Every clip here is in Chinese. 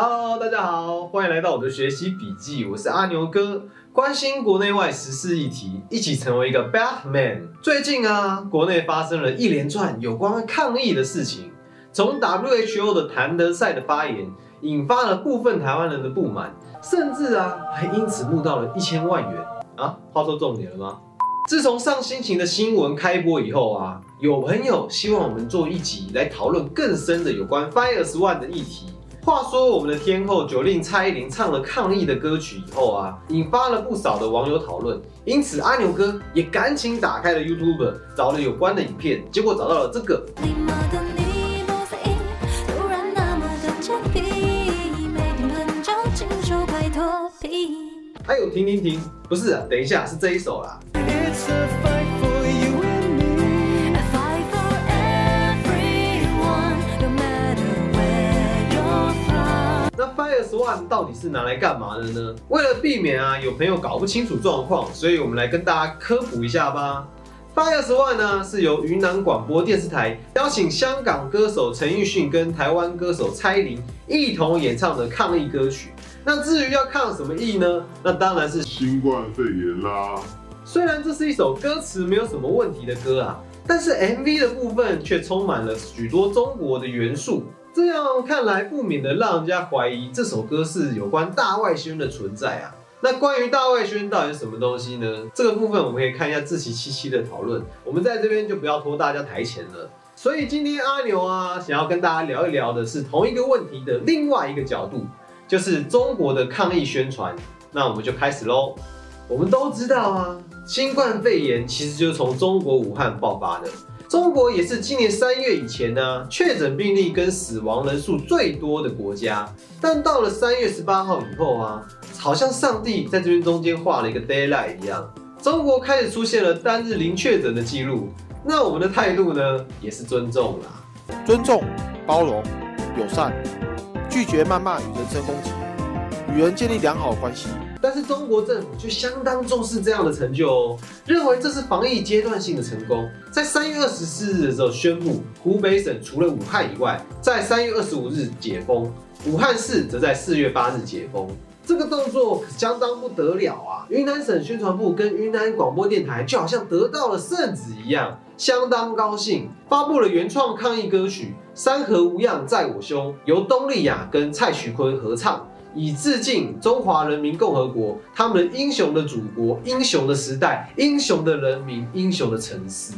Hello，大家好，欢迎来到我的学习笔记，我是阿牛哥，关心国内外时事议题，一起成为一个 Batman。最近啊，国内发生了一连串有关抗议的事情，从 WHO 的谭德赛的发言，引发了部分台湾人的不满，甚至啊，还因此募到了一千万元啊。话说重点了吗？自从上星期的新闻开播以后啊，有朋友希望我们做一集来讨论更深的有关 Fires One 的议题。话说我们的天后九令蔡依林唱了抗议的歌曲以后啊，引发了不少的网友讨论，因此阿牛哥也赶紧打开了 YouTube，找了有关的影片，结果找到了这个。哎呦，停停停，不是，啊，等一下，是这一首啦。那 Fire One 到底是拿来干嘛的呢？为了避免啊有朋友搞不清楚状况，所以我们来跟大家科普一下吧。Fire One 呢是由云南广播电视台邀请香港歌手陈奕迅跟台湾歌手蔡依林一同演唱的抗疫歌曲。那至于要抗什么疫呢？那当然是新冠肺炎啦。虽然这是一首歌词没有什么问题的歌啊，但是 MV 的部分却充满了许多中国的元素。这样看来，不免的让人家怀疑这首歌是有关大外宣的存在啊。那关于大外宣到底是什么东西呢？这个部分我们可以看一下自习七七的讨论。我们在这边就不要拖大家台前了。所以今天阿牛啊，想要跟大家聊一聊的是同一个问题的另外一个角度。就是中国的抗疫宣传，那我们就开始喽。我们都知道啊，新冠肺炎其实就是从中国武汉爆发的。中国也是今年三月以前呢，确诊病例跟死亡人数最多的国家。但到了三月十八号以后啊，好像上帝在这边中间画了一个 d a y l i g h t 一样，中国开始出现了单日零确诊的记录。那我们的态度呢，也是尊重啦，尊重、包容、友善。拒绝谩骂与人身攻击，与人建立良好关系。但是中国政府却相当重视这样的成就哦，认为这是防疫阶段性的成功。在三月二十四日的时候宣布，湖北省除了武汉以外，在三月二十五日解封，武汉市则在四月八日解封。这个动作可相当不得了啊！云南省宣传部跟云南广播电台就好像得到了圣旨一样，相当高兴，发布了原创抗疫歌曲《山河无恙在我胸》，由东丽雅跟蔡徐坤合唱，以致敬中华人民共和国，他们英雄的祖国、英雄的时代、英雄的人民、英雄的城市。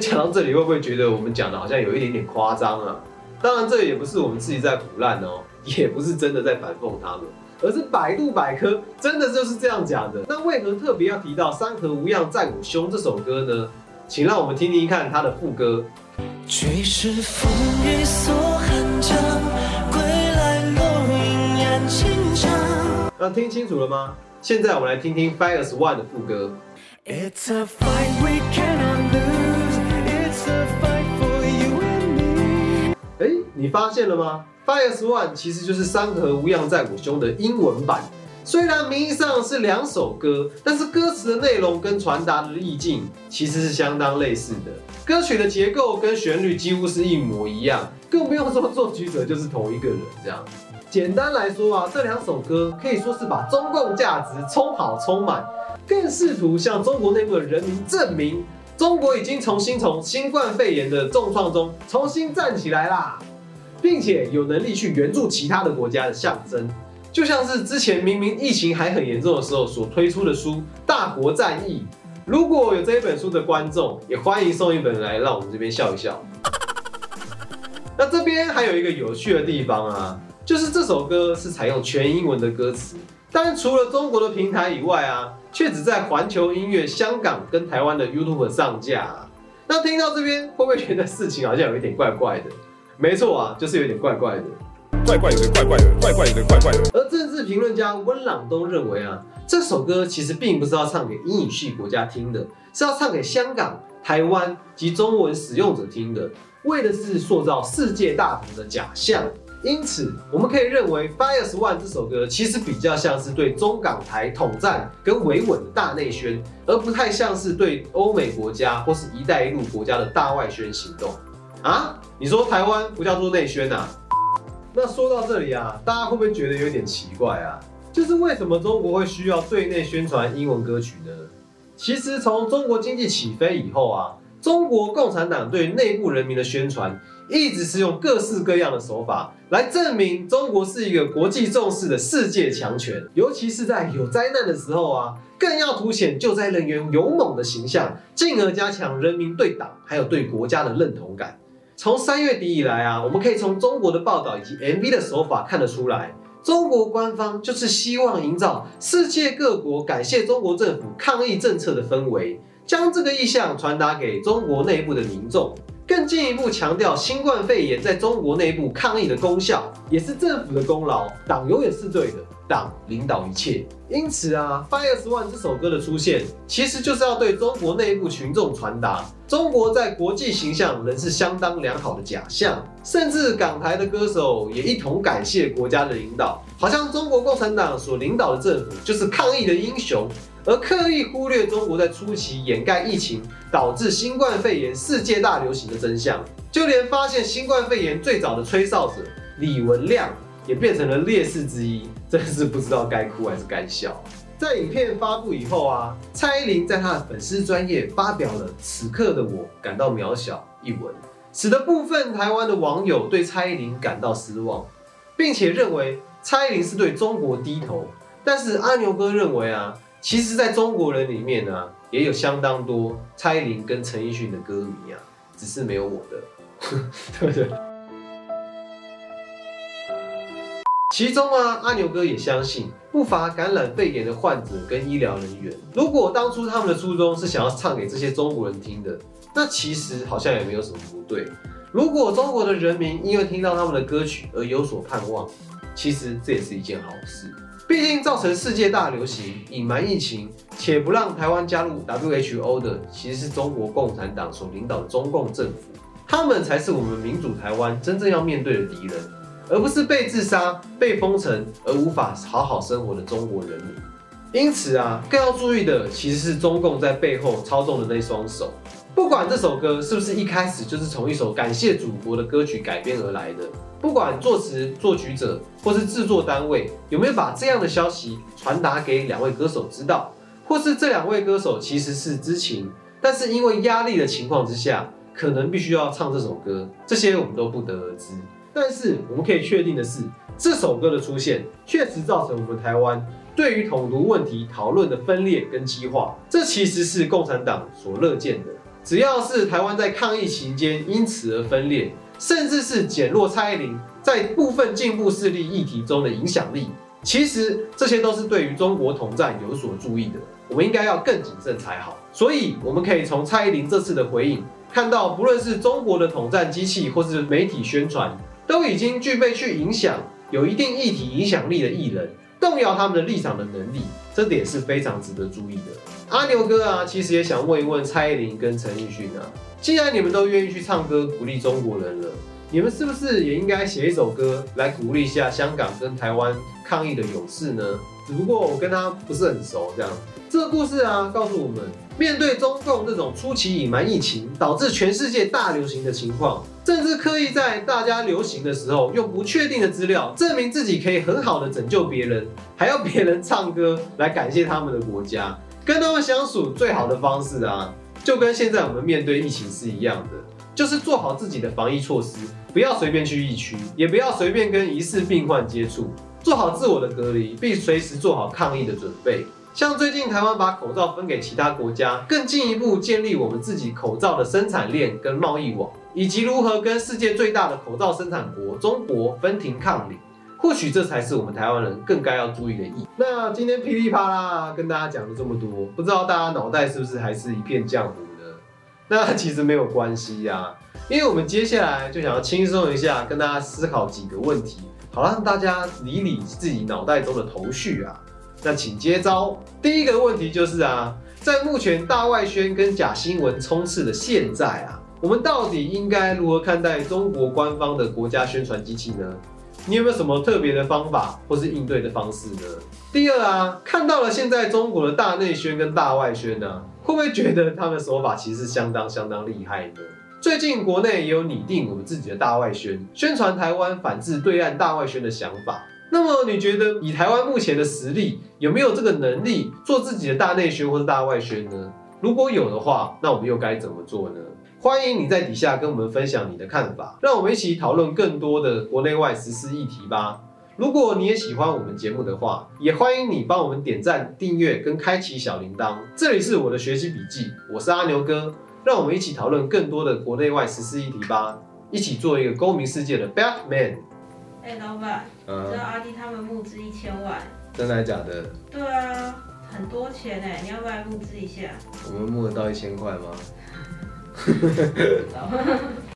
讲到这里，会不会觉得我们讲的好像有一点点夸张啊？当然，这也不是我们自己在胡乱哦，也不是真的在反讽他们。而是百度百科真的就是这样讲的。那为何特别要提到《山河无恙在我胸》这首歌呢？请让我们听听看它的副歌。追是风雨锁寒那听清楚了吗？现在我们来听听 Fires One 的副歌。It's a fight we cannot lose. It's a fight for you and me. 哎，你发现了吗？Fires One 其实就是《山河无恙在我胸》的英文版。虽然名义上是两首歌，但是歌词的内容跟传达的意境其实是相当类似的。歌曲的结构跟旋律几乎是一模一样，更不用说作曲者就是同一个人。这样，简单来说啊，这两首歌可以说是把中共价值充好充满，更试图向中国内部的人民证明，中国已经重新从新冠肺炎的重创中重新站起来啦。并且有能力去援助其他的国家的象征，就像是之前明明疫情还很严重的时候所推出的书《大国战役》。如果有这一本书的观众，也欢迎送一本来，让我们这边笑一笑。那这边还有一个有趣的地方啊，就是这首歌是采用全英文的歌词，但除了中国的平台以外啊，却只在环球音乐香港跟台湾的 YouTube 上架。那听到这边，会不会觉得事情好像有一点怪怪的？没错啊，就是有点怪怪的，怪怪有点怪怪的，怪怪有点怪怪的。而政治评论家温朗东认为啊，这首歌其实并不是要唱给英语系国家听的，是要唱给香港、台湾及中文使用者听的，为的是塑造世界大同的假象。因此，我们可以认为《Fires One》这首歌其实比较像是对中港台统战跟维稳的大内宣，而不太像是对欧美国家或是一带一路国家的大外宣行动。啊，你说台湾不叫做内宣呐？那说到这里啊，大家会不会觉得有点奇怪啊？就是为什么中国会需要对内宣传英文歌曲呢？其实从中国经济起飞以后啊，中国共产党对内部人民的宣传，一直是用各式各样的手法来证明中国是一个国际重视的世界强权。尤其是在有灾难的时候啊，更要凸显救灾人员勇猛的形象，进而加强人民对党还有对国家的认同感。从三月底以来啊，我们可以从中国的报道以及 MV 的手法看得出来。中国官方就是希望营造世界各国感谢中国政府抗疫政策的氛围，将这个意向传达给中国内部的民众，更进一步强调新冠肺炎在中国内部抗疫的功效，也是政府的功劳，党永远是对的。党领导一切，因此啊，Fire One 这首歌的出现，其实就是要对中国内部群众传达，中国在国际形象仍是相当良好的假象。甚至港台的歌手也一同感谢国家的领导，好像中国共产党所领导的政府就是抗疫的英雄，而刻意忽略中国在初期掩盖疫情导致新冠肺炎世界大流行的真相。就连发现新冠肺炎最早的吹哨者李文亮。也变成了烈士之一，真是不知道该哭还是该笑。在影片发布以后啊，蔡依林在她的粉丝专业发表了“此刻的我感到渺小”一文，使得部分台湾的网友对蔡依林感到失望，并且认为蔡依林是对中国低头。但是阿牛哥认为啊，其实在中国人里面呢，也有相当多蔡依林跟陈奕迅的歌迷啊，只是没有我的，对不对？其中啊，阿牛哥也相信不乏感染肺炎的患者跟医疗人员。如果当初他们的初衷是想要唱给这些中国人听的，那其实好像也没有什么不对。如果中国的人民因为听到他们的歌曲而有所盼望，其实这也是一件好事。毕竟造成世界大流行、隐瞒疫情，且不让台湾加入 WHO 的，其实是中国共产党所领导的中共政府，他们才是我们民主台湾真正要面对的敌人。而不是被自杀、被封城而无法好好生活的中国人民。因此啊，更要注意的其实是中共在背后操纵的那双手。不管这首歌是不是一开始就是从一首感谢祖国的歌曲改编而来的，不管作词作曲者或是制作单位有没有把这样的消息传达给两位歌手知道，或是这两位歌手其实是知情，但是因为压力的情况之下，可能必须要唱这首歌，这些我们都不得而知。但是我们可以确定的是，这首歌的出现确实造成我们台湾对于统独问题讨论的分裂跟激化，这其实是共产党所乐见的。只要是台湾在抗疫期间因此而分裂，甚至是减弱蔡依林在部分进步势力议题中的影响力，其实这些都是对于中国统战有所注意的。我们应该要更谨慎才好。所以我们可以从蔡依林这次的回应看到，不论是中国的统战机器，或是媒体宣传。都已经具备去影响有一定议题影响力的艺人，动摇他们的立场的能力，这点是非常值得注意的。阿牛哥啊，其实也想问一问蔡依林跟陈奕迅啊，既然你们都愿意去唱歌鼓励中国人了，你们是不是也应该写一首歌来鼓励一下香港跟台湾抗议的勇士呢？只不过我跟他不是很熟，这样。这个故事啊，告诉我们，面对中共这种初期隐瞒疫情，导致全世界大流行的情况，甚至刻意在大家流行的时候，用不确定的资料证明自己可以很好的拯救别人，还要别人唱歌来感谢他们的国家，跟他们相处最好的方式啊，就跟现在我们面对疫情是一样的，就是做好自己的防疫措施，不要随便去疫区，也不要随便跟疑似病患接触，做好自我的隔离，并随时做好抗疫的准备。像最近台湾把口罩分给其他国家，更进一步建立我们自己口罩的生产链跟贸易网，以及如何跟世界最大的口罩生产国中国分庭抗礼，或许这才是我们台湾人更该要注意的意。那今天噼里啪啦跟大家讲了这么多，不知道大家脑袋是不是还是一片浆糊呢？那其实没有关系呀，因为我们接下来就想要轻松一下，跟大家思考几个问题，好让大家理理自己脑袋中的头绪啊。那请接招。第一个问题就是啊，在目前大外宣跟假新闻充斥的现在啊，我们到底应该如何看待中国官方的国家宣传机器呢？你有没有什么特别的方法或是应对的方式呢？第二啊，看到了现在中国的大内宣跟大外宣呢，会不会觉得他们手法其实相当相当厉害呢？最近国内也有拟定我们自己的大外宣，宣传台湾反制对岸大外宣的想法。那么你觉得以台湾目前的实力，有没有这个能力做自己的大内宣或者大外宣呢？如果有的话，那我们又该怎么做呢？欢迎你在底下跟我们分享你的看法，让我们一起讨论更多的国内外实施议题吧。如果你也喜欢我们节目的话，也欢迎你帮我们点赞、订阅跟开启小铃铛。这里是我的学习笔记，我是阿牛哥，让我们一起讨论更多的国内外实施议题吧，一起做一个公民世界的 Batman。哎，老板，嗯知道阿弟他们募资一千万？真的还假的？对啊，很多钱哎，你要不要募资一下？我们募得到一千块吗？呵呵呵呵